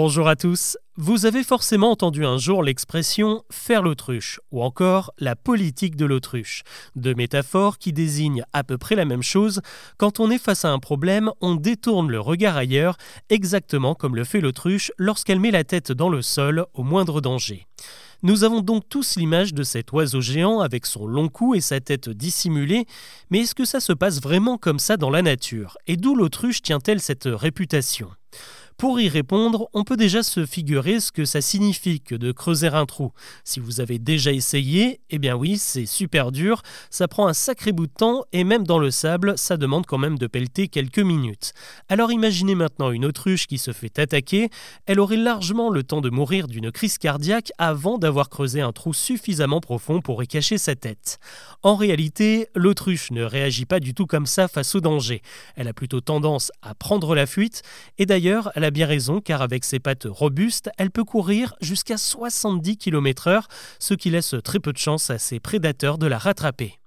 Bonjour à tous. Vous avez forcément entendu un jour l'expression faire l'autruche ou encore la politique de l'autruche. Deux métaphores qui désignent à peu près la même chose. Quand on est face à un problème, on détourne le regard ailleurs, exactement comme le fait l'autruche lorsqu'elle met la tête dans le sol au moindre danger. Nous avons donc tous l'image de cet oiseau géant avec son long cou et sa tête dissimulée, mais est-ce que ça se passe vraiment comme ça dans la nature? Et d'où l'autruche tient-elle cette réputation? Pour y répondre, on peut déjà se figurer ce que ça signifie que de creuser un trou. Si vous avez déjà essayé, eh bien oui, c'est super dur, ça prend un sacré bout de temps et même dans le sable, ça demande quand même de pelleter quelques minutes. Alors imaginez maintenant une autruche qui se fait attaquer, elle aurait largement le temps de mourir d'une crise cardiaque avant d'avoir creusé un trou suffisamment profond pour y cacher sa tête. En réalité, l'autruche ne réagit pas du tout comme ça face au danger. Elle a plutôt tendance à prendre la fuite et d'ailleurs, elle a bien raison car avec ses pattes robustes, elle peut courir jusqu'à 70 km/h, ce qui laisse très peu de chance à ses prédateurs de la rattraper.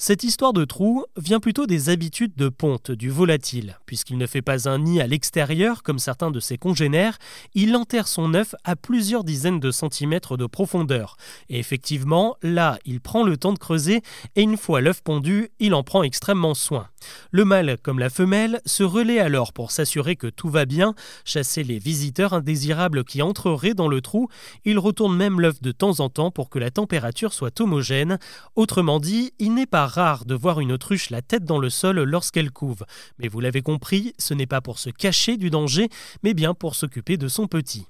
Cette histoire de trou vient plutôt des habitudes de ponte du volatile. Puisqu'il ne fait pas un nid à l'extérieur comme certains de ses congénères, il enterre son œuf à plusieurs dizaines de centimètres de profondeur. Et effectivement, là, il prend le temps de creuser et une fois l'œuf pondu, il en prend extrêmement soin. Le mâle, comme la femelle, se relaie alors pour s'assurer que tout va bien, chasser les visiteurs indésirables qui entreraient dans le trou. Il retourne même l'œuf de temps en temps pour que la température soit homogène. Autrement dit, il n'est pas rare de voir une autruche la tête dans le sol lorsqu'elle couve. Mais vous l'avez compris, ce n'est pas pour se cacher du danger, mais bien pour s'occuper de son petit.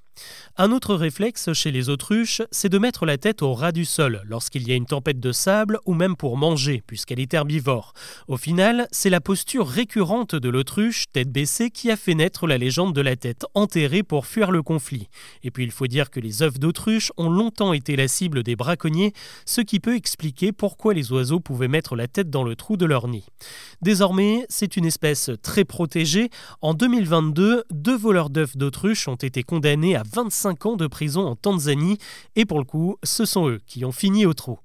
Un autre réflexe chez les autruches, c'est de mettre la tête au ras du sol lorsqu'il y a une tempête de sable ou même pour manger, puisqu'elle est herbivore. Au final, c'est la posture récurrente de l'autruche, tête baissée, qui a fait naître la légende de la tête enterrée pour fuir le conflit. Et puis il faut dire que les œufs d'autruche ont longtemps été la cible des braconniers, ce qui peut expliquer pourquoi les oiseaux pouvaient mettre la tête dans le trou de leur nid. Désormais, c'est une espèce très protégée. En 2022, deux voleurs d'œufs d'autruche ont été condamnés à 25 ans de prison en Tanzanie, et pour le coup, ce sont eux qui ont fini au trou.